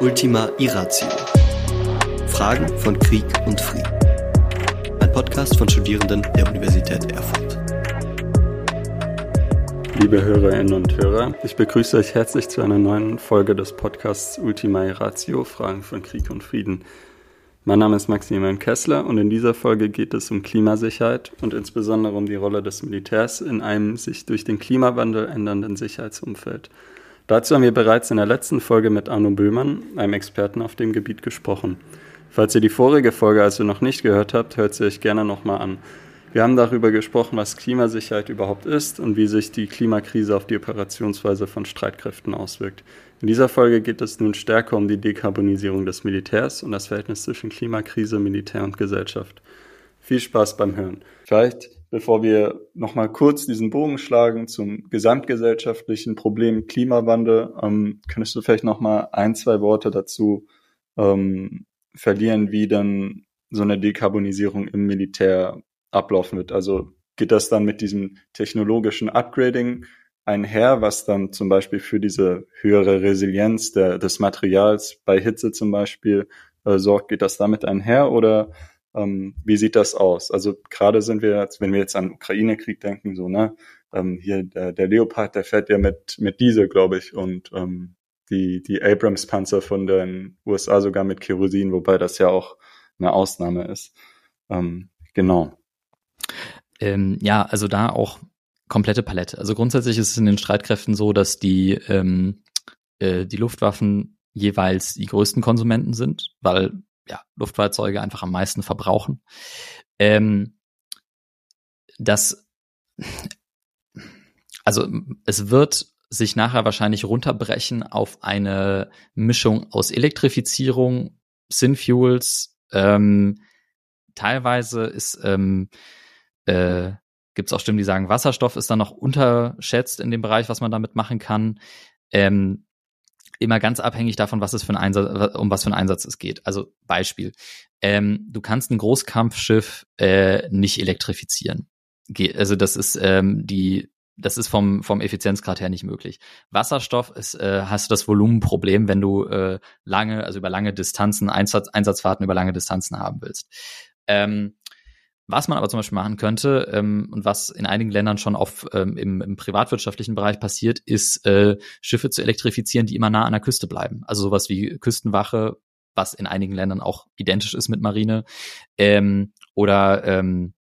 Ultima Irratio. Fragen von Krieg und Frieden. Ein Podcast von Studierenden der Universität Erfurt. Liebe Hörerinnen und Hörer, ich begrüße euch herzlich zu einer neuen Folge des Podcasts Ultima Irratio, Fragen von Krieg und Frieden. Mein Name ist Maximilian Kessler und in dieser Folge geht es um Klimasicherheit und insbesondere um die Rolle des Militärs in einem sich durch den Klimawandel ändernden Sicherheitsumfeld. Dazu haben wir bereits in der letzten Folge mit Arno Böhmann, einem Experten auf dem Gebiet, gesprochen. Falls ihr die vorige Folge also noch nicht gehört habt, hört sie euch gerne nochmal an. Wir haben darüber gesprochen, was Klimasicherheit überhaupt ist und wie sich die Klimakrise auf die Operationsweise von Streitkräften auswirkt. In dieser Folge geht es nun stärker um die Dekarbonisierung des Militärs und das Verhältnis zwischen Klimakrise, Militär und Gesellschaft. Viel Spaß beim Hören. Vielleicht bevor wir nochmal kurz diesen Bogen schlagen zum gesamtgesellschaftlichen Problem Klimawandel, ähm, könntest du vielleicht nochmal ein, zwei Worte dazu ähm, verlieren, wie dann so eine Dekarbonisierung im Militär ablaufen wird? Also geht das dann mit diesem technologischen Upgrading einher, was dann zum Beispiel für diese höhere Resilienz der, des Materials bei Hitze zum Beispiel äh, sorgt? Geht das damit einher oder ähm, wie sieht das aus? Also gerade sind wir jetzt, wenn wir jetzt an Ukraine-Krieg denken, so, ne, ähm, hier der, der Leopard, der fährt ja mit, mit Diesel, glaube ich, und ähm, die, die Abrams-Panzer von den USA sogar mit Kerosin, wobei das ja auch eine Ausnahme ist. Ähm, genau. Ähm, ja, also da auch komplette Palette. Also grundsätzlich ist es in den Streitkräften so, dass die, ähm, äh, die Luftwaffen jeweils die größten Konsumenten sind, weil ja, Luftfahrzeuge einfach am meisten verbrauchen. Ähm, das, also es wird sich nachher wahrscheinlich runterbrechen auf eine Mischung aus Elektrifizierung, Synfuels, ähm, teilweise ist ähm, äh, gibt es auch Stimmen, die sagen, Wasserstoff ist dann noch unterschätzt in dem Bereich, was man damit machen kann. Ähm, immer ganz abhängig davon, was es für ein Einsatz, um was für einen Einsatz es geht. Also Beispiel. Ähm, du kannst ein Großkampfschiff äh, nicht elektrifizieren. Ge also das ist ähm, die das ist vom, vom Effizienzgrad her nicht möglich. Wasserstoff ist, äh, hast du das Volumenproblem, wenn du äh, lange, also über lange Distanzen, Einsatz, Einsatzfahrten über lange Distanzen haben willst. Ähm, was man aber zum Beispiel machen könnte ähm, und was in einigen Ländern schon auf, ähm, im, im privatwirtschaftlichen Bereich passiert, ist äh, Schiffe zu elektrifizieren, die immer nah an der Küste bleiben. Also sowas wie Küstenwache, was in einigen Ländern auch identisch ist mit Marine, ähm, oder ähm,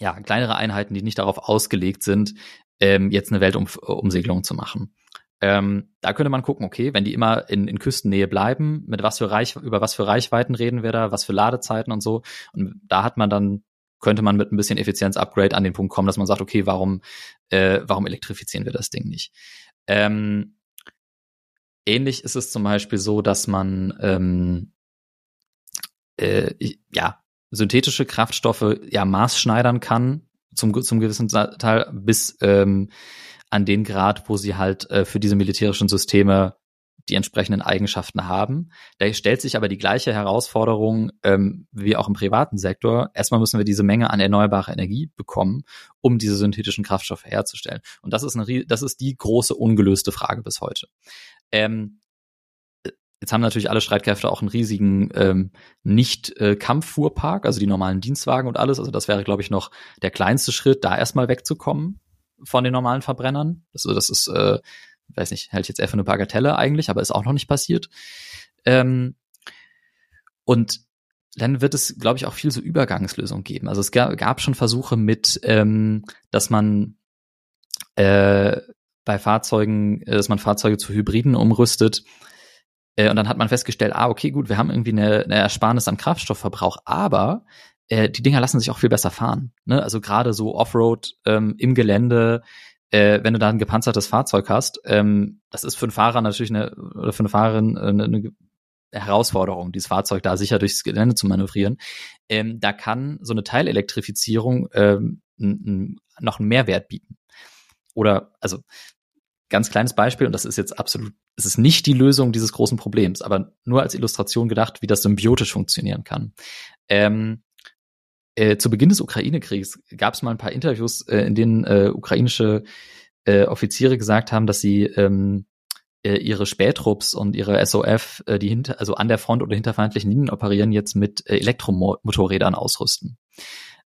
ja kleinere Einheiten, die nicht darauf ausgelegt sind, ähm, jetzt eine Weltumsegelung zu machen. Ähm, da könnte man gucken, okay, wenn die immer in, in Küstennähe bleiben, mit was für Reich, über was für Reichweiten reden wir da, was für Ladezeiten und so. Und da hat man dann könnte man mit ein bisschen Effizienz-Upgrade an den Punkt kommen, dass man sagt, okay, warum, äh, warum elektrifizieren wir das Ding nicht? Ähm, ähnlich ist es zum Beispiel so, dass man ähm, äh, ja synthetische Kraftstoffe ja maßschneidern kann zum zum gewissen Teil bis ähm, an den Grad, wo sie halt äh, für diese militärischen Systeme die entsprechenden Eigenschaften haben. Da stellt sich aber die gleiche Herausforderung ähm, wie auch im privaten Sektor. Erstmal müssen wir diese Menge an erneuerbarer Energie bekommen, um diese synthetischen Kraftstoffe herzustellen. Und das ist, eine, das ist die große ungelöste Frage bis heute. Ähm, Jetzt haben natürlich alle Streitkräfte auch einen riesigen ähm, Nicht-Kampffuhrpark, also die normalen Dienstwagen und alles. Also das wäre, glaube ich, noch der kleinste Schritt, da erstmal wegzukommen von den normalen Verbrennern. Also das ist äh, weiß nicht, hält jetzt eher für eine Bagatelle eigentlich, aber ist auch noch nicht passiert. Ähm, und dann wird es, glaube ich, auch viel so Übergangslösungen geben. Also es gab, gab schon Versuche mit, ähm, dass man äh, bei Fahrzeugen, äh, dass man Fahrzeuge zu Hybriden umrüstet. Äh, und dann hat man festgestellt, ah, okay, gut, wir haben irgendwie eine, eine Ersparnis am Kraftstoffverbrauch, aber äh, die Dinger lassen sich auch viel besser fahren. Ne? Also gerade so Offroad ähm, im Gelände, äh, wenn du da ein gepanzertes Fahrzeug hast, ähm, das ist für einen Fahrer natürlich eine, oder für eine Fahrerin eine, eine Herausforderung, dieses Fahrzeug da sicher durchs Gelände zu manövrieren. Ähm, da kann so eine Teilelektrifizierung ähm, noch einen Mehrwert bieten. Oder, also, ganz kleines Beispiel, und das ist jetzt absolut, es ist nicht die Lösung dieses großen Problems, aber nur als Illustration gedacht, wie das symbiotisch funktionieren kann. Ähm, äh, zu Beginn des Ukraine-Kriegs gab es mal ein paar Interviews, äh, in denen äh, ukrainische äh, Offiziere gesagt haben, dass sie ähm, äh, ihre Spätrupps und ihre SOF, äh, die hinter, also an der Front oder hinter feindlichen Linien operieren, jetzt mit äh, Elektromotorrädern ausrüsten.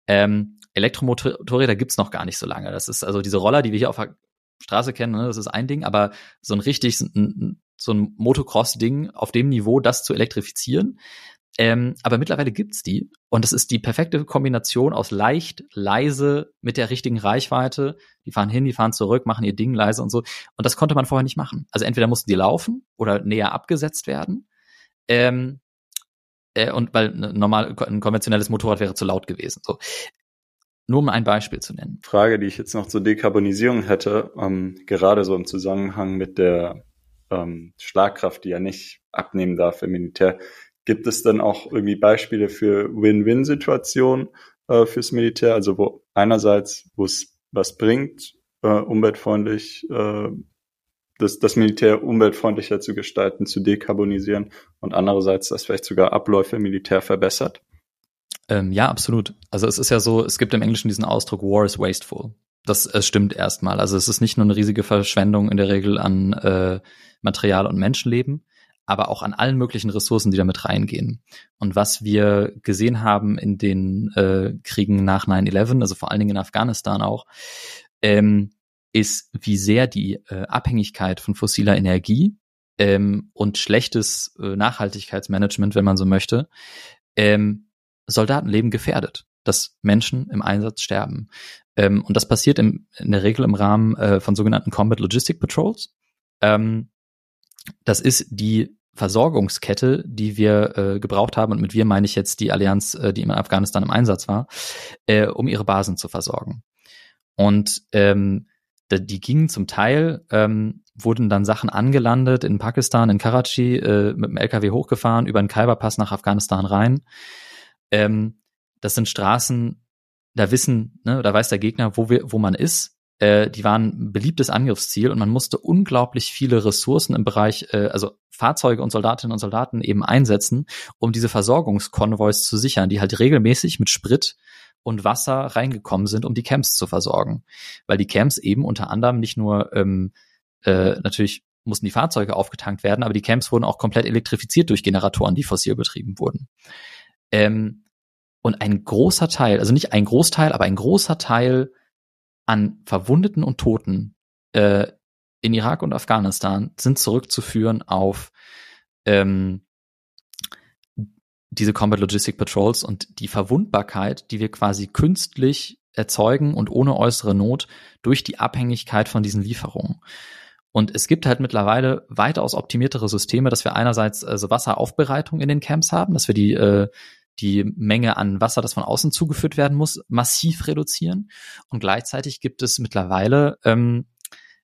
Ähm, Elektromotorräder gibt's noch gar nicht so lange. Das ist also diese Roller, die wir hier auf der Straße kennen, ne, das ist ein Ding, aber so ein richtig, ein, so ein Motocross-Ding auf dem Niveau, das zu elektrifizieren, ähm, aber mittlerweile gibt's die und es ist die perfekte Kombination aus leicht, leise mit der richtigen Reichweite. Die fahren hin, die fahren zurück, machen ihr Ding leise und so. Und das konnte man vorher nicht machen. Also entweder mussten die laufen oder näher abgesetzt werden. Ähm, äh, und weil normal ein konventionelles Motorrad wäre zu laut gewesen. So. Nur um ein Beispiel zu nennen. Frage, die ich jetzt noch zur Dekarbonisierung hätte, ähm, gerade so im Zusammenhang mit der ähm, Schlagkraft, die ja nicht abnehmen darf im Militär. Gibt es dann auch irgendwie Beispiele für Win-Win-Situationen äh, fürs Militär? Also wo einerseits, wo es was bringt, äh, umweltfreundlich, äh, das, das Militär umweltfreundlicher zu gestalten, zu dekarbonisieren und andererseits, dass vielleicht sogar Abläufe im Militär verbessert? Ähm, ja, absolut. Also es ist ja so, es gibt im Englischen diesen Ausdruck War is wasteful. Das es stimmt erstmal. Also es ist nicht nur eine riesige Verschwendung in der Regel an äh, Material und Menschenleben, aber auch an allen möglichen Ressourcen, die damit reingehen. Und was wir gesehen haben in den äh, Kriegen nach 9-11, also vor allen Dingen in Afghanistan auch, ähm, ist, wie sehr die äh, Abhängigkeit von fossiler Energie ähm, und schlechtes äh, Nachhaltigkeitsmanagement, wenn man so möchte, ähm, Soldatenleben gefährdet, dass Menschen im Einsatz sterben. Ähm, und das passiert im, in der Regel im Rahmen äh, von sogenannten Combat Logistic Patrols. Ähm, das ist die Versorgungskette, die wir äh, gebraucht haben, und mit wir meine ich jetzt die Allianz, äh, die in Afghanistan im Einsatz war, äh, um ihre Basen zu versorgen. Und ähm, die gingen zum Teil, ähm, wurden dann Sachen angelandet in Pakistan, in Karachi, äh, mit dem LKW hochgefahren, über den Khyber-Pass nach Afghanistan rein. Ähm, das sind Straßen, da wissen, ne, da weiß der Gegner, wo wir, wo man ist äh, die waren ein beliebtes Angriffsziel und man musste unglaublich viele Ressourcen im Bereich, äh, also Fahrzeuge und Soldatinnen und Soldaten eben einsetzen, um diese Versorgungskonvois zu sichern, die halt regelmäßig mit Sprit und Wasser reingekommen sind, um die Camps zu versorgen. Weil die Camps eben unter anderem nicht nur ähm, äh, natürlich mussten die Fahrzeuge aufgetankt werden, aber die Camps wurden auch komplett elektrifiziert durch Generatoren, die fossil betrieben wurden. Ähm, und ein großer Teil, also nicht ein Großteil, aber ein großer Teil an Verwundeten und Toten äh, in Irak und Afghanistan sind zurückzuführen auf ähm, diese Combat Logistic Patrols und die Verwundbarkeit, die wir quasi künstlich erzeugen und ohne äußere Not durch die Abhängigkeit von diesen Lieferungen. Und es gibt halt mittlerweile weitaus optimiertere Systeme, dass wir einerseits also Wasseraufbereitung in den Camps haben, dass wir die äh, die Menge an Wasser, das von außen zugeführt werden muss, massiv reduzieren. Und gleichzeitig gibt es mittlerweile ähm,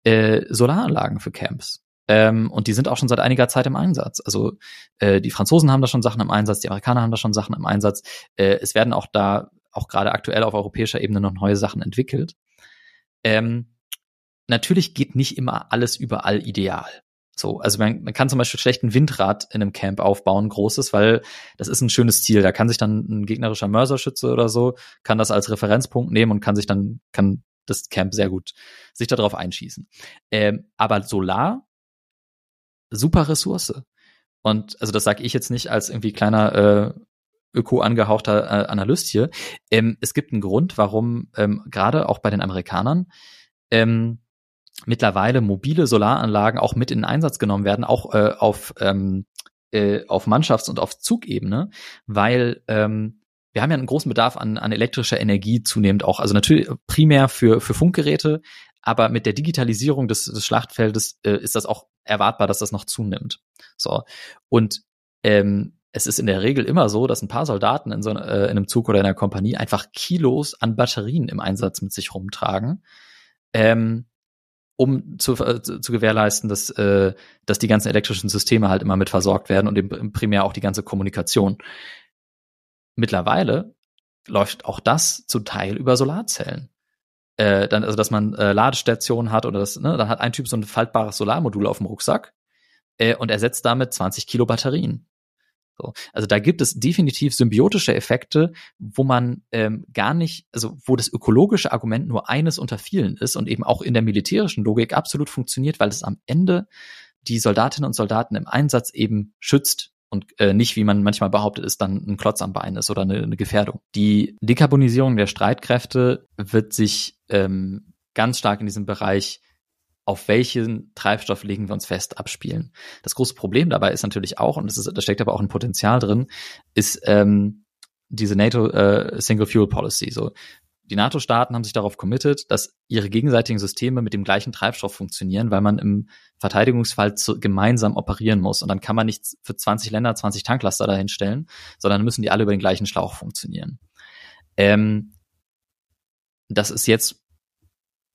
äh, Solaranlagen für Camps. Ähm, und die sind auch schon seit einiger Zeit im Einsatz. Also äh, die Franzosen haben da schon Sachen im Einsatz, die Amerikaner haben da schon Sachen im Einsatz. Äh, es werden auch da, auch gerade aktuell auf europäischer Ebene noch neue Sachen entwickelt. Ähm, natürlich geht nicht immer alles überall ideal. So, also man, man kann zum Beispiel schlecht ein Windrad in einem Camp aufbauen, großes, weil das ist ein schönes Ziel. Da kann sich dann ein gegnerischer Mörserschütze oder so, kann das als Referenzpunkt nehmen und kann sich dann, kann das Camp sehr gut sich darauf einschießen. Ähm, aber Solar, super Ressource. Und also das sage ich jetzt nicht als irgendwie kleiner äh, öko angehauchter äh, Analyst hier. Ähm, es gibt einen Grund, warum ähm, gerade auch bei den Amerikanern ähm, mittlerweile mobile Solaranlagen auch mit in Einsatz genommen werden, auch äh, auf, ähm, äh, auf Mannschafts- und auf Zugebene, weil ähm, wir haben ja einen großen Bedarf an, an elektrischer Energie zunehmend auch, also natürlich primär für, für Funkgeräte, aber mit der Digitalisierung des, des Schlachtfeldes äh, ist das auch erwartbar, dass das noch zunimmt. So. Und ähm, es ist in der Regel immer so, dass ein paar Soldaten in so äh, in einem Zug oder in einer Kompanie einfach Kilos an Batterien im Einsatz mit sich rumtragen. Ähm, um zu, äh, zu gewährleisten, dass, äh, dass die ganzen elektrischen Systeme halt immer mit versorgt werden und eben primär auch die ganze Kommunikation. Mittlerweile läuft auch das zum Teil über Solarzellen. Äh, dann, also dass man äh, Ladestationen hat oder das, ne, dann hat ein Typ so ein faltbares Solarmodul auf dem Rucksack äh, und ersetzt damit 20 Kilo Batterien. So. Also da gibt es definitiv symbiotische Effekte, wo man ähm, gar nicht, also wo das ökologische Argument nur eines unter vielen ist und eben auch in der militärischen Logik absolut funktioniert, weil es am Ende die Soldatinnen und Soldaten im Einsatz eben schützt und äh, nicht, wie man manchmal behauptet, ist dann ein Klotz am Bein ist oder eine, eine Gefährdung. Die Dekarbonisierung der Streitkräfte wird sich ähm, ganz stark in diesem Bereich auf welchen Treibstoff legen wir uns fest abspielen. Das große Problem dabei ist natürlich auch, und das ist, da steckt aber auch ein Potenzial drin, ist ähm, diese NATO äh, Single Fuel Policy. So, die NATO-Staaten haben sich darauf committed, dass ihre gegenseitigen Systeme mit dem gleichen Treibstoff funktionieren, weil man im Verteidigungsfall zu, gemeinsam operieren muss. Und dann kann man nicht für 20 Länder 20 Tanklaster dahinstellen, sondern müssen die alle über den gleichen Schlauch funktionieren. Ähm, das ist jetzt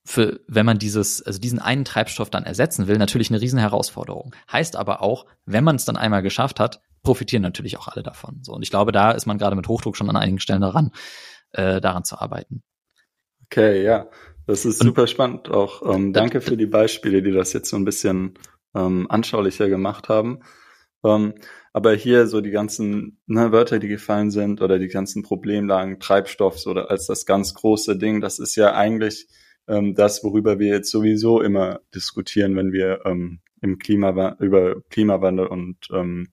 für, wenn man dieses, also diesen einen Treibstoff dann ersetzen will, natürlich eine riesen Herausforderung. Heißt aber auch, wenn man es dann einmal geschafft hat, profitieren natürlich auch alle davon. So, und ich glaube, da ist man gerade mit Hochdruck schon an einigen Stellen daran, äh, daran zu arbeiten. Okay, ja. Das ist super Und, spannend auch. Ähm, danke für die Beispiele, die das jetzt so ein bisschen ähm, anschaulicher gemacht haben. Ähm, aber hier so die ganzen ne, Wörter, die gefallen sind oder die ganzen Problemlagen Treibstoffs oder als das ganz große Ding, das ist ja eigentlich ähm, das, worüber wir jetzt sowieso immer diskutieren, wenn wir ähm, im Klima über Klimawandel und ähm,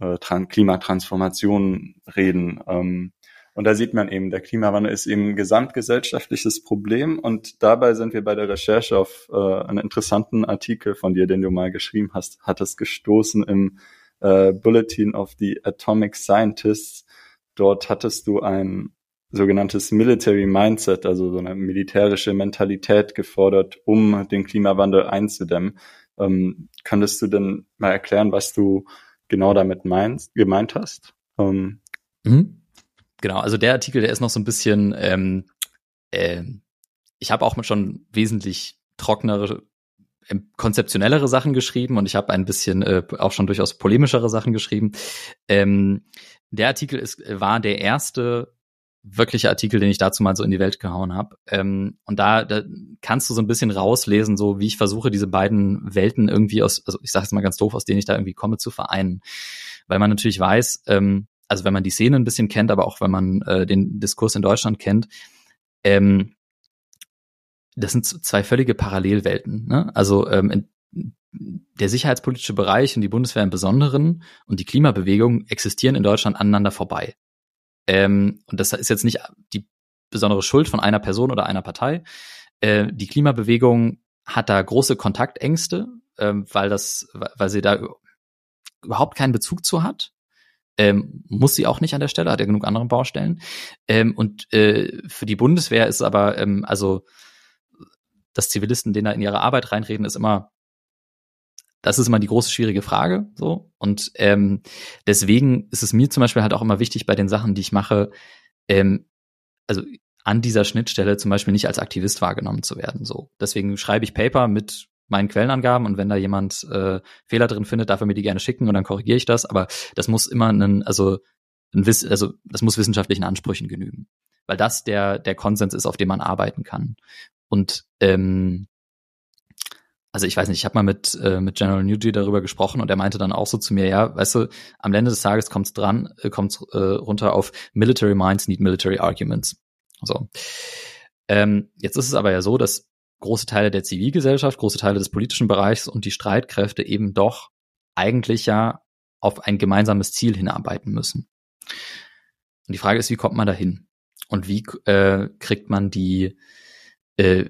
äh, Klimatransformation reden. Ähm, und da sieht man eben, der Klimawandel ist eben ein gesamtgesellschaftliches Problem. Und dabei sind wir bei der Recherche auf äh, einen interessanten Artikel von dir, den du mal geschrieben hast, hattest gestoßen im äh, Bulletin of the Atomic Scientists. Dort hattest du ein sogenanntes Military Mindset, also so eine militärische Mentalität gefordert, um den Klimawandel einzudämmen. Ähm, könntest du denn mal erklären, was du genau damit meinst, gemeint hast? Ähm, mhm. Genau, also der Artikel, der ist noch so ein bisschen, ähm, äh, ich habe auch schon wesentlich trocknere, äh, konzeptionellere Sachen geschrieben und ich habe ein bisschen äh, auch schon durchaus polemischere Sachen geschrieben. Ähm, der Artikel ist, war der erste wirkliche Artikel, den ich dazu mal so in die Welt gehauen habe. Ähm, und da, da kannst du so ein bisschen rauslesen, so wie ich versuche, diese beiden Welten irgendwie aus, also ich sage es mal ganz doof, aus denen ich da irgendwie komme, zu vereinen. Weil man natürlich weiß, ähm, also wenn man die Szene ein bisschen kennt, aber auch wenn man äh, den Diskurs in Deutschland kennt, ähm, das sind zwei völlige Parallelwelten. Ne? Also ähm, der sicherheitspolitische Bereich und die Bundeswehr im Besonderen und die Klimabewegung existieren in Deutschland aneinander vorbei. Ähm, und das ist jetzt nicht die besondere Schuld von einer Person oder einer Partei. Äh, die Klimabewegung hat da große Kontaktängste, äh, weil das, weil sie da überhaupt keinen Bezug zu hat. Ähm, muss sie auch nicht an der Stelle, hat ja genug andere Baustellen. Ähm, und äh, für die Bundeswehr ist aber, ähm, also, dass Zivilisten denen da in ihre Arbeit reinreden, ist immer, das ist immer die große schwierige Frage. So. Und ähm, deswegen ist es mir zum Beispiel halt auch immer wichtig bei den Sachen, die ich mache, ähm, also an dieser Schnittstelle zum Beispiel nicht als Aktivist wahrgenommen zu werden. So. Deswegen schreibe ich Paper mit meinen Quellenangaben und wenn da jemand äh, Fehler drin findet, darf er mir die gerne schicken und dann korrigiere ich das. Aber das muss immer ein, also ein Wiss, also das muss wissenschaftlichen Ansprüchen genügen, weil das der der Konsens ist, auf dem man arbeiten kann. Und ähm, also ich weiß nicht, ich habe mal mit äh, mit General Newgy darüber gesprochen und er meinte dann auch so zu mir, ja, weißt du, am Ende des Tages kommt dran, äh, kommt äh, runter auf Military Minds need military arguments. So. Ähm, jetzt ist es aber ja so, dass große Teile der Zivilgesellschaft, große Teile des politischen Bereichs und die Streitkräfte eben doch eigentlich ja auf ein gemeinsames Ziel hinarbeiten müssen. Und die Frage ist, wie kommt man dahin? Und wie äh, kriegt man die, äh,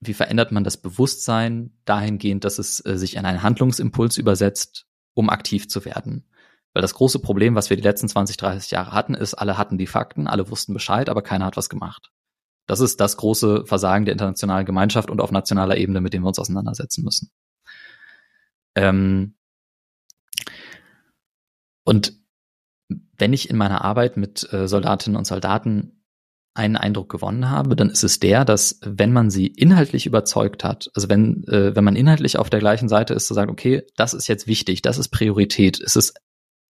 wie verändert man das Bewusstsein dahingehend, dass es äh, sich in einen Handlungsimpuls übersetzt, um aktiv zu werden? Weil das große Problem, was wir die letzten 20, 30 Jahre hatten, ist, alle hatten die Fakten, alle wussten Bescheid, aber keiner hat was gemacht. Das ist das große Versagen der internationalen Gemeinschaft und auf nationaler Ebene, mit dem wir uns auseinandersetzen müssen. Ähm und wenn ich in meiner Arbeit mit äh, Soldatinnen und Soldaten einen Eindruck gewonnen habe, dann ist es der, dass wenn man sie inhaltlich überzeugt hat, also wenn, äh, wenn man inhaltlich auf der gleichen Seite ist, zu sagen, okay, das ist jetzt wichtig, das ist Priorität, es ist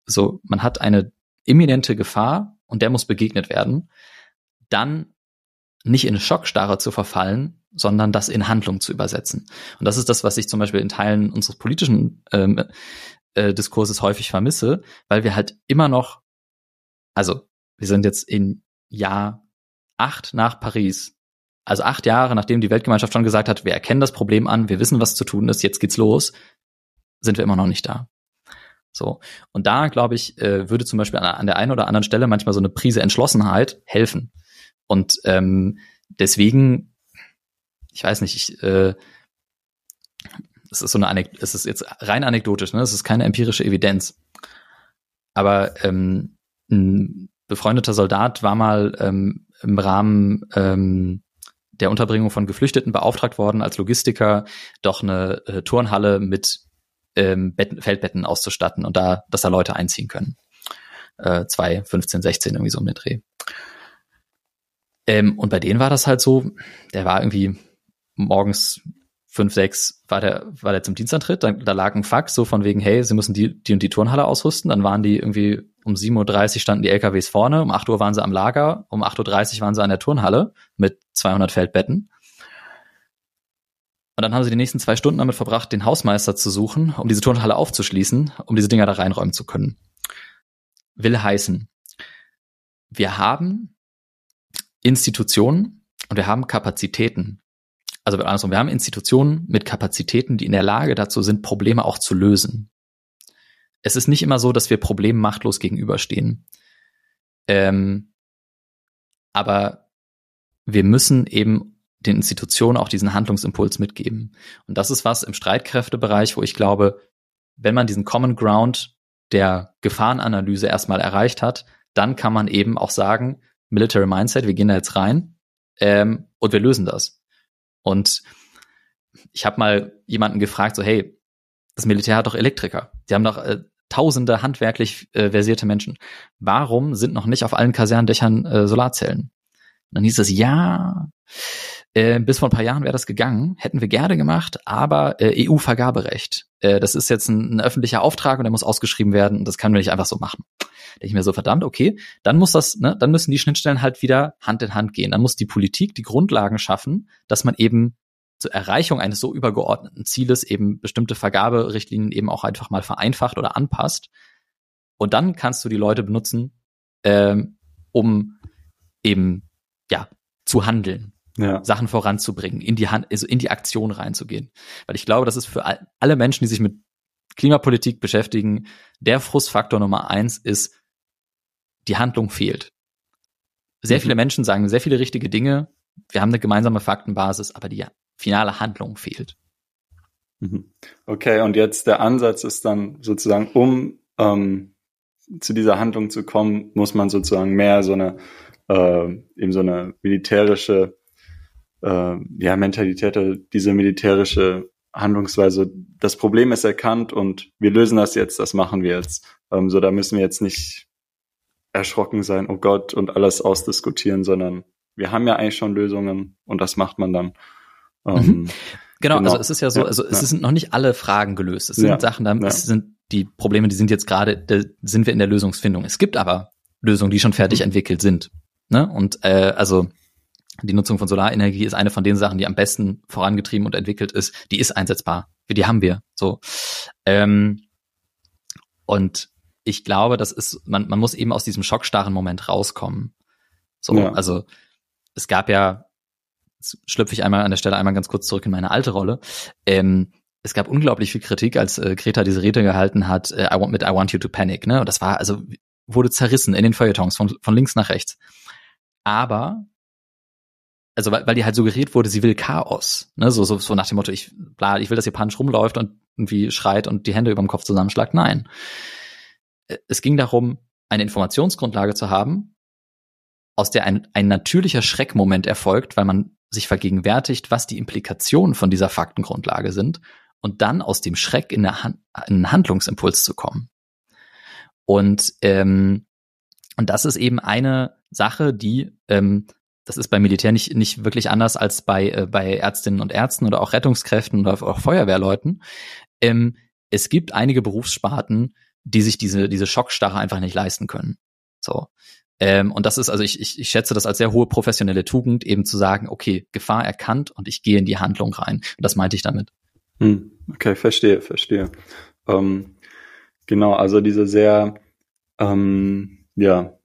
so, man hat eine imminente Gefahr und der muss begegnet werden, dann nicht in Schockstarre zu verfallen, sondern das in Handlung zu übersetzen. Und das ist das, was ich zum Beispiel in Teilen unseres politischen ähm, äh, Diskurses häufig vermisse, weil wir halt immer noch, also wir sind jetzt in Jahr acht nach Paris, Also acht Jahre, nachdem die Weltgemeinschaft schon gesagt hat, wir erkennen das Problem an, wir wissen, was zu tun ist, jetzt geht's los, sind wir immer noch nicht da. So. Und da, glaube ich, äh, würde zum Beispiel an, an, der einen oder anderen Stelle manchmal so eine Prise Entschlossenheit helfen. Und ähm, deswegen, ich weiß nicht, ich, äh, es ist so eine Anek es ist jetzt rein anekdotisch, ne? Es ist keine empirische Evidenz. Aber ähm, ein befreundeter Soldat war mal ähm, im Rahmen ähm, der Unterbringung von Geflüchteten beauftragt worden, als Logistiker doch eine äh, Turnhalle mit ähm, Betten, Feldbetten auszustatten und da, dass da Leute einziehen können. Äh, zwei, 15, 16, irgendwie so um den Dreh. Ähm, und bei denen war das halt so, der war irgendwie morgens fünf, sechs war der, war der zum Dienstantritt, da, da lag ein Fax so von wegen, hey, sie müssen die, die und die Turnhalle ausrüsten. Dann waren die irgendwie um 7.30 Uhr standen die LKWs vorne, um 8 Uhr waren sie am Lager, um 8.30 Uhr waren sie an der Turnhalle mit 200 Feldbetten. Und dann haben sie die nächsten zwei Stunden damit verbracht, den Hausmeister zu suchen, um diese Turnhalle aufzuschließen, um diese Dinger da reinräumen zu können. Will heißen, wir haben Institutionen und wir haben Kapazitäten. Also andersrum, wir haben Institutionen mit Kapazitäten, die in der Lage dazu sind, Probleme auch zu lösen. Es ist nicht immer so, dass wir Problemen machtlos gegenüberstehen. Ähm, aber wir müssen eben den Institutionen auch diesen Handlungsimpuls mitgeben. Und das ist was im Streitkräftebereich, wo ich glaube, wenn man diesen Common Ground der Gefahrenanalyse erstmal erreicht hat, dann kann man eben auch sagen, Military Mindset, wir gehen da jetzt rein ähm, und wir lösen das. Und ich habe mal jemanden gefragt, so hey, das Militär hat doch Elektriker. Die haben doch äh, tausende handwerklich äh, versierte Menschen. Warum sind noch nicht auf allen Kasernendächern äh, Solarzellen? Und dann hieß es, ja, äh, bis vor ein paar Jahren wäre das gegangen, hätten wir gerne gemacht, aber äh, EU-Vergaberecht. Äh, das ist jetzt ein, ein, öffentlicher Auftrag und der muss ausgeschrieben werden und das können wir nicht einfach so machen. Denke ich mir so, verdammt, okay, dann muss das, ne, dann müssen die Schnittstellen halt wieder Hand in Hand gehen. Dann muss die Politik die Grundlagen schaffen, dass man eben zur Erreichung eines so übergeordneten Zieles eben bestimmte Vergaberichtlinien eben auch einfach mal vereinfacht oder anpasst. Und dann kannst du die Leute benutzen, ähm, um eben ja zu handeln ja. Sachen voranzubringen, in die Hand, also in die Aktion reinzugehen. Weil ich glaube, das ist für alle Menschen, die sich mit Klimapolitik beschäftigen, der Frustfaktor Nummer eins ist, die Handlung fehlt. Sehr mhm. viele Menschen sagen sehr viele richtige Dinge. Wir haben eine gemeinsame Faktenbasis, aber die finale Handlung fehlt. Mhm. Okay, und jetzt der Ansatz ist dann sozusagen, um ähm, zu dieser Handlung zu kommen, muss man sozusagen mehr so eine äh, eben so eine militärische äh, ja, Mentalität, diese militärische Handlungsweise. Das Problem ist erkannt und wir lösen das jetzt, das machen wir jetzt. Ähm, so, da müssen wir jetzt nicht erschrocken sein, oh Gott, und alles ausdiskutieren, sondern wir haben ja eigentlich schon Lösungen und das macht man dann. Ähm, mhm. genau, genau, also es ist ja so, also es ja. sind noch nicht alle Fragen gelöst. Es sind ja. Sachen, da ja. sind die Probleme, die sind jetzt gerade, da sind wir in der Lösungsfindung. Es gibt aber Lösungen, die schon fertig mhm. entwickelt sind. Ne? Und äh, also die Nutzung von Solarenergie ist eine von den Sachen, die am besten vorangetrieben und entwickelt ist. Die ist einsetzbar. Die haben wir. So. Ähm, und ich glaube, das ist, man, man muss eben aus diesem schockstarren Moment rauskommen. So, ja. also es gab ja, schlüpfe ich einmal an der Stelle einmal ganz kurz zurück in meine alte Rolle. Ähm, es gab unglaublich viel Kritik, als äh, Greta diese Rede gehalten hat, äh, I want, mit I want you to panic, ne? Und das war, also wurde zerrissen in den Feuilletons von, von links nach rechts. Aber also weil, weil die halt suggeriert wurde, sie will Chaos, ne, so, so, so nach dem Motto, ich, bla, ich will, dass ihr panisch rumläuft und irgendwie schreit und die Hände über dem Kopf zusammenschlagt. Nein. Äh, es ging darum, eine Informationsgrundlage zu haben, aus der ein, ein natürlicher Schreckmoment erfolgt, weil man sich vergegenwärtigt, was die Implikationen von dieser Faktengrundlage sind und dann aus dem Schreck in, eine, in einen Handlungsimpuls zu kommen. Und ähm, und das ist eben eine Sache, die ähm, das ist beim Militär nicht, nicht wirklich anders als bei, äh, bei Ärztinnen und Ärzten oder auch Rettungskräften oder auch Feuerwehrleuten. Ähm, es gibt einige Berufssparten, die sich diese, diese Schockstarre einfach nicht leisten können. So. Ähm, und das ist, also ich, ich, ich schätze das als sehr hohe professionelle Tugend, eben zu sagen, okay, Gefahr erkannt und ich gehe in die Handlung rein. Und das meinte ich damit. Hm, okay, verstehe, verstehe. Ähm, genau, also diese sehr, ähm, ja,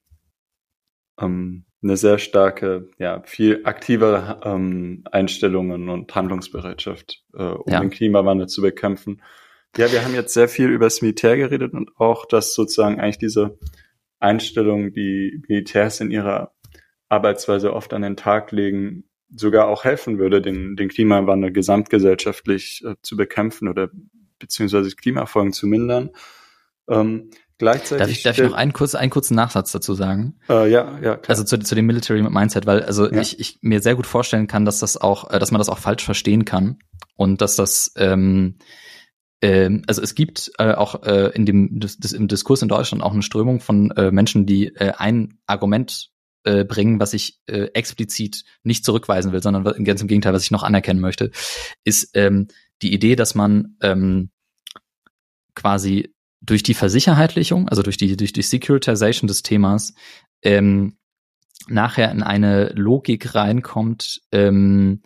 ähm, eine sehr starke, ja, viel aktivere ähm, Einstellungen und Handlungsbereitschaft, äh, um ja. den Klimawandel zu bekämpfen. Ja, wir haben jetzt sehr viel über das Militär geredet und auch, dass sozusagen eigentlich diese Einstellung, die Militärs in ihrer Arbeitsweise oft an den Tag legen, sogar auch helfen würde, den, den Klimawandel gesamtgesellschaftlich äh, zu bekämpfen oder beziehungsweise Klimafolgen zu mindern. Ähm, gleichzeitig darf ich, darf ich noch einen, kurz, einen kurzen Nachsatz dazu sagen? Äh, ja, ja. Klar. Also zu, zu dem Military Mindset, weil also ja. ich, ich mir sehr gut vorstellen kann, dass das auch, äh, dass man das auch falsch verstehen kann und dass das ähm, ähm, also es gibt äh, auch äh, in dem das, das, im Diskurs in Deutschland auch eine Strömung von äh, Menschen, die äh, ein Argument äh, bringen, was ich äh, explizit nicht zurückweisen will, sondern ganz im Gegenteil, was ich noch anerkennen möchte, ist ähm, die Idee, dass man ähm, quasi durch die Versicherheitlichung, also durch die durch die Securitization des Themas, ähm, nachher in eine Logik reinkommt, ähm,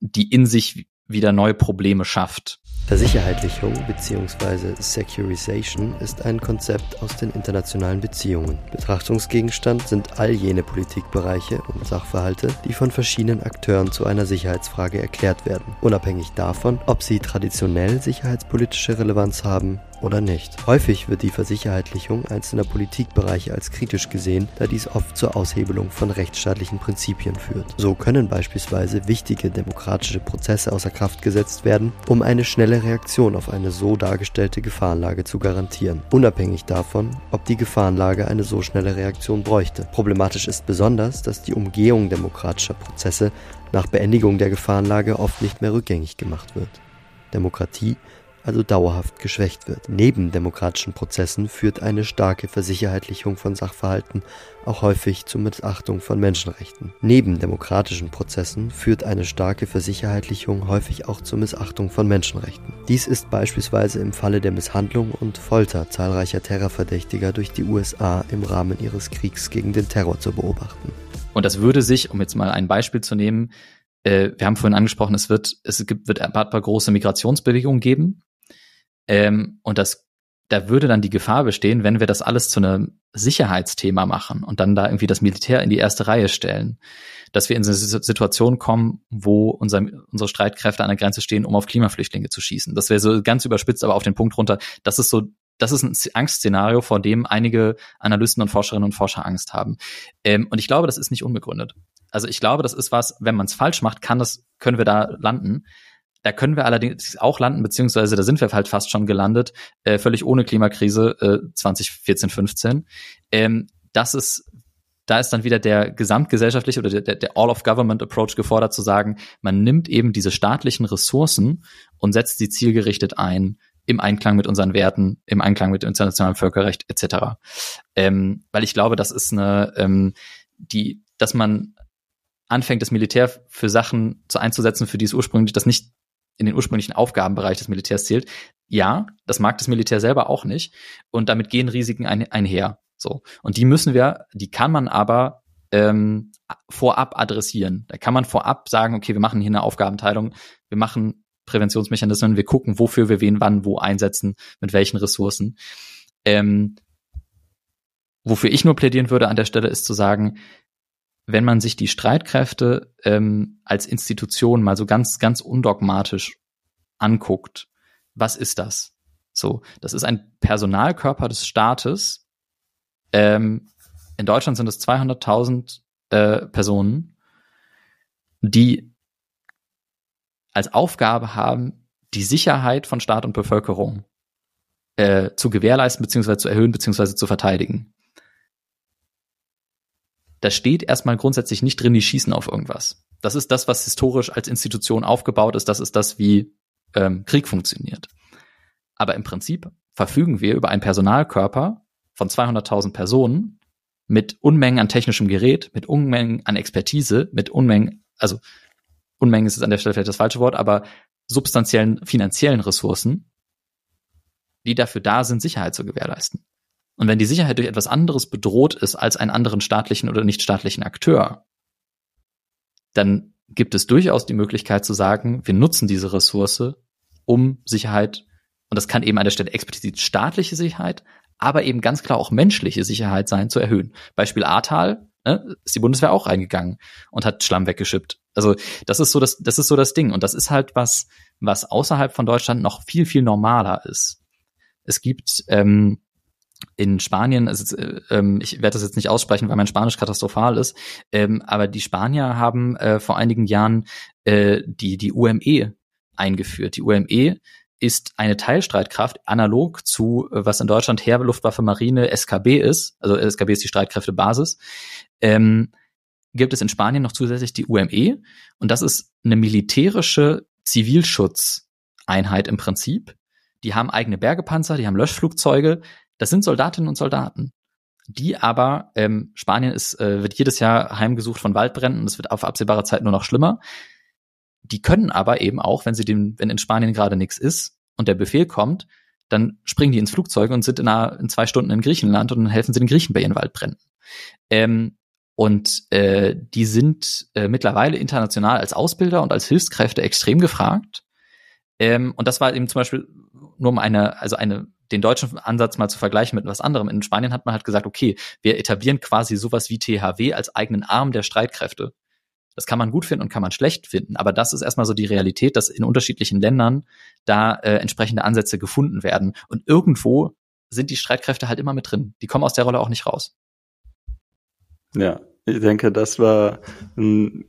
die in sich wieder neue Probleme schafft. Versicherheitlichung bzw. Securization ist ein Konzept aus den internationalen Beziehungen. Betrachtungsgegenstand sind all jene Politikbereiche und Sachverhalte, die von verschiedenen Akteuren zu einer Sicherheitsfrage erklärt werden, unabhängig davon, ob sie traditionell sicherheitspolitische Relevanz haben oder nicht. Häufig wird die Versicherheitlichung einzelner Politikbereiche als kritisch gesehen, da dies oft zur Aushebelung von rechtsstaatlichen Prinzipien führt. So können beispielsweise wichtige demokratische Prozesse außer Kraft gesetzt werden, um eine schnelle Reaktion auf eine so dargestellte Gefahrenlage zu garantieren, unabhängig davon, ob die Gefahrenlage eine so schnelle Reaktion bräuchte. Problematisch ist besonders, dass die Umgehung demokratischer Prozesse nach Beendigung der Gefahrenlage oft nicht mehr rückgängig gemacht wird. Demokratie also dauerhaft geschwächt wird. Neben demokratischen Prozessen führt eine starke Versicherheitlichung von Sachverhalten auch häufig zur Missachtung von Menschenrechten. Neben demokratischen Prozessen führt eine starke Versicherheitlichung häufig auch zur Missachtung von Menschenrechten. Dies ist beispielsweise im Falle der Misshandlung und Folter zahlreicher Terrorverdächtiger durch die USA im Rahmen ihres Kriegs gegen den Terror zu beobachten. Und das würde sich, um jetzt mal ein Beispiel zu nehmen, äh, wir haben vorhin angesprochen, es wird, es gibt, wird ein paar große Migrationsbewegungen geben, ähm, und das, da würde dann die Gefahr bestehen, wenn wir das alles zu einem Sicherheitsthema machen und dann da irgendwie das Militär in die erste Reihe stellen, dass wir in eine Situation kommen, wo unser, unsere Streitkräfte an der Grenze stehen, um auf Klimaflüchtlinge zu schießen. Das wäre so ganz überspitzt, aber auf den Punkt runter. Das ist so das ist ein Angstszenario, vor dem einige Analysten und Forscherinnen und Forscher Angst haben. Ähm, und ich glaube, das ist nicht unbegründet. Also ich glaube, das ist was, wenn man es falsch macht, kann das, können wir da landen. Da können wir allerdings auch landen, beziehungsweise da sind wir halt fast schon gelandet, äh, völlig ohne Klimakrise äh, 2014, 15. Ähm, das ist da ist dann wieder der gesamtgesellschaftliche oder der, der All-of-Government-Approach gefordert zu sagen, man nimmt eben diese staatlichen Ressourcen und setzt sie zielgerichtet ein, im Einklang mit unseren Werten, im Einklang mit internationalem Völkerrecht etc. Ähm, weil ich glaube, das ist eine, ähm, die, dass man anfängt, das Militär für Sachen zu einzusetzen, für die es ursprünglich das nicht in den ursprünglichen Aufgabenbereich des Militärs zählt. Ja, das mag das Militär selber auch nicht. Und damit gehen Risiken ein, einher. So. Und die müssen wir, die kann man aber ähm, vorab adressieren. Da kann man vorab sagen, okay, wir machen hier eine Aufgabenteilung, wir machen Präventionsmechanismen, wir gucken, wofür wir wen wann wo einsetzen, mit welchen Ressourcen. Ähm, wofür ich nur plädieren würde an der Stelle ist zu sagen, wenn man sich die Streitkräfte ähm, als Institution mal so ganz, ganz undogmatisch anguckt, was ist das? So, das ist ein Personalkörper des Staates. Ähm, in Deutschland sind es 200.000 äh, Personen, die als Aufgabe haben, die Sicherheit von Staat und Bevölkerung äh, zu gewährleisten, beziehungsweise zu erhöhen, beziehungsweise zu verteidigen da steht erstmal grundsätzlich nicht drin, die schießen auf irgendwas. Das ist das, was historisch als Institution aufgebaut ist. Das ist das, wie ähm, Krieg funktioniert. Aber im Prinzip verfügen wir über einen Personalkörper von 200.000 Personen mit Unmengen an technischem Gerät, mit Unmengen an Expertise, mit Unmengen, also Unmengen ist jetzt an der Stelle vielleicht das falsche Wort, aber substanziellen finanziellen Ressourcen, die dafür da sind, Sicherheit zu gewährleisten. Und wenn die Sicherheit durch etwas anderes bedroht ist als einen anderen staatlichen oder nichtstaatlichen Akteur, dann gibt es durchaus die Möglichkeit zu sagen, wir nutzen diese Ressource, um Sicherheit, und das kann eben an der Stelle explizit staatliche Sicherheit, aber eben ganz klar auch menschliche Sicherheit sein, zu erhöhen. Beispiel Ahrtal, ne, ist die Bundeswehr auch reingegangen und hat Schlamm weggeschippt. Also das ist so das, das ist so das Ding. Und das ist halt was, was außerhalb von Deutschland noch viel, viel normaler ist. Es gibt ähm, in Spanien, also, äh, ähm, ich werde das jetzt nicht aussprechen, weil mein Spanisch katastrophal ist, ähm, aber die Spanier haben äh, vor einigen Jahren äh, die, die UME eingeführt. Die UME ist eine Teilstreitkraft analog zu, äh, was in Deutschland Heer, Luftwaffe, Marine, SKB ist, also SKB ist die Streitkräftebasis, ähm, gibt es in Spanien noch zusätzlich die UME und das ist eine militärische Zivilschutzeinheit im Prinzip. Die haben eigene Bergepanzer, die haben Löschflugzeuge, das sind Soldatinnen und Soldaten, die aber, ähm, Spanien ist, äh, wird jedes Jahr heimgesucht von Waldbränden es wird auf absehbare Zeit nur noch schlimmer. Die können aber eben auch, wenn sie dem, wenn in Spanien gerade nichts ist und der Befehl kommt, dann springen die ins Flugzeug und sind in, einer, in zwei Stunden in Griechenland und dann helfen sie den Griechen bei ihren Waldbränden. Ähm, und äh, die sind äh, mittlerweile international als Ausbilder und als Hilfskräfte extrem gefragt. Ähm, und das war eben zum Beispiel nur um eine, also eine, den deutschen Ansatz mal zu vergleichen mit was anderem. In Spanien hat man halt gesagt, okay, wir etablieren quasi sowas wie THW als eigenen Arm der Streitkräfte. Das kann man gut finden und kann man schlecht finden, aber das ist erstmal so die Realität, dass in unterschiedlichen Ländern da äh, entsprechende Ansätze gefunden werden. Und irgendwo sind die Streitkräfte halt immer mit drin. Die kommen aus der Rolle auch nicht raus. Ja, ich denke, das war ein,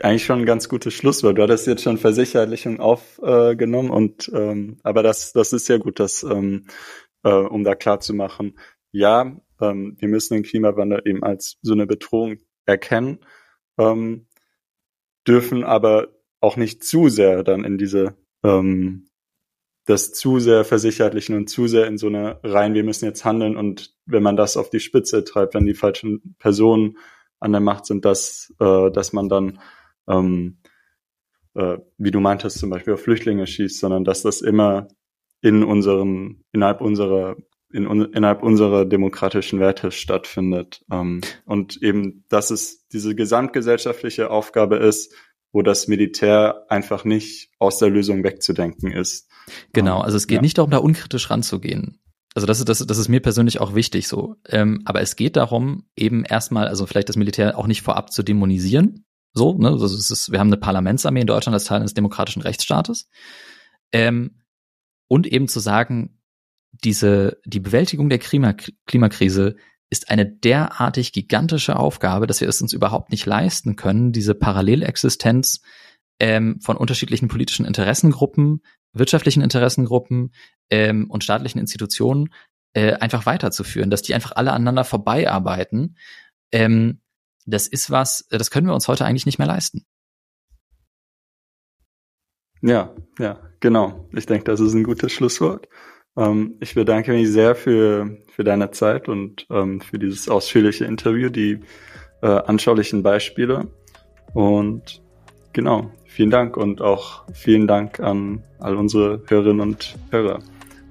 eigentlich schon ein ganz gutes Schlusswort. Du hattest jetzt schon Versicherlichung aufgenommen äh, und ähm, aber das, das ist ja gut, das, ähm, äh, um da klar zu machen, ja, ähm, wir müssen den Klimawandel eben als so eine Bedrohung erkennen, ähm, dürfen aber auch nicht zu sehr dann in diese ähm, das zu sehr versicherlichen und zu sehr in so eine rein, wir müssen jetzt handeln und wenn man das auf die Spitze treibt, wenn die falschen Personen an der Macht sind, dass, äh, dass man dann, ähm, äh, wie du meintest, zum Beispiel auf Flüchtlinge schießt, sondern dass das immer in unseren, innerhalb unserer, in, innerhalb unserer demokratischen Werte stattfindet. Ähm, und eben, dass es diese gesamtgesellschaftliche Aufgabe ist, wo das Militär einfach nicht aus der Lösung wegzudenken ist. Genau, also es geht ja. nicht darum, da unkritisch ranzugehen. Also das ist, das, das ist mir persönlich auch wichtig so. Ähm, aber es geht darum, eben erstmal, also vielleicht das Militär auch nicht vorab zu dämonisieren. So, ne? Also es ist, wir haben eine Parlamentsarmee in Deutschland als Teil eines demokratischen Rechtsstaates. Ähm, und eben zu sagen, diese, die Bewältigung der Klima, Klimakrise ist eine derartig gigantische Aufgabe, dass wir es uns überhaupt nicht leisten können, diese Parallelexistenz ähm, von unterschiedlichen politischen Interessengruppen, wirtschaftlichen Interessengruppen ähm, und staatlichen Institutionen äh, einfach weiterzuführen, dass die einfach alle aneinander vorbeiarbeiten. Ähm, das ist was, das können wir uns heute eigentlich nicht mehr leisten. Ja, ja, genau. Ich denke, das ist ein gutes Schlusswort. Ähm, ich bedanke mich sehr für, für deine Zeit und ähm, für dieses ausführliche Interview, die äh, anschaulichen Beispiele. Und genau, vielen Dank und auch vielen Dank an all unsere Hörerinnen und Hörer.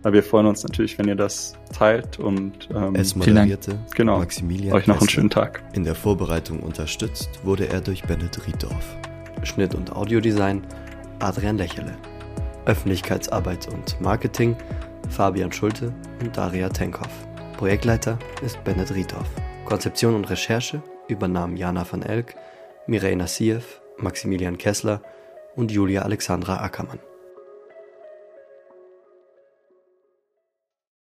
Wir freuen uns natürlich, wenn ihr das teilt und ähm, es moderierte genau, Maximilian euch noch einen schönen Tag. In der Vorbereitung unterstützt wurde er durch Bennett Rieddorf. Schnitt und Audiodesign Adrian Lächele. Öffentlichkeitsarbeit und Marketing Fabian Schulte und Daria Tenkhoff. Projektleiter ist Bennett Rieddorf. Konzeption und Recherche übernahmen Jana van Elk, Mireille Nassiev, Maximilian Kessler und Julia Alexandra Ackermann.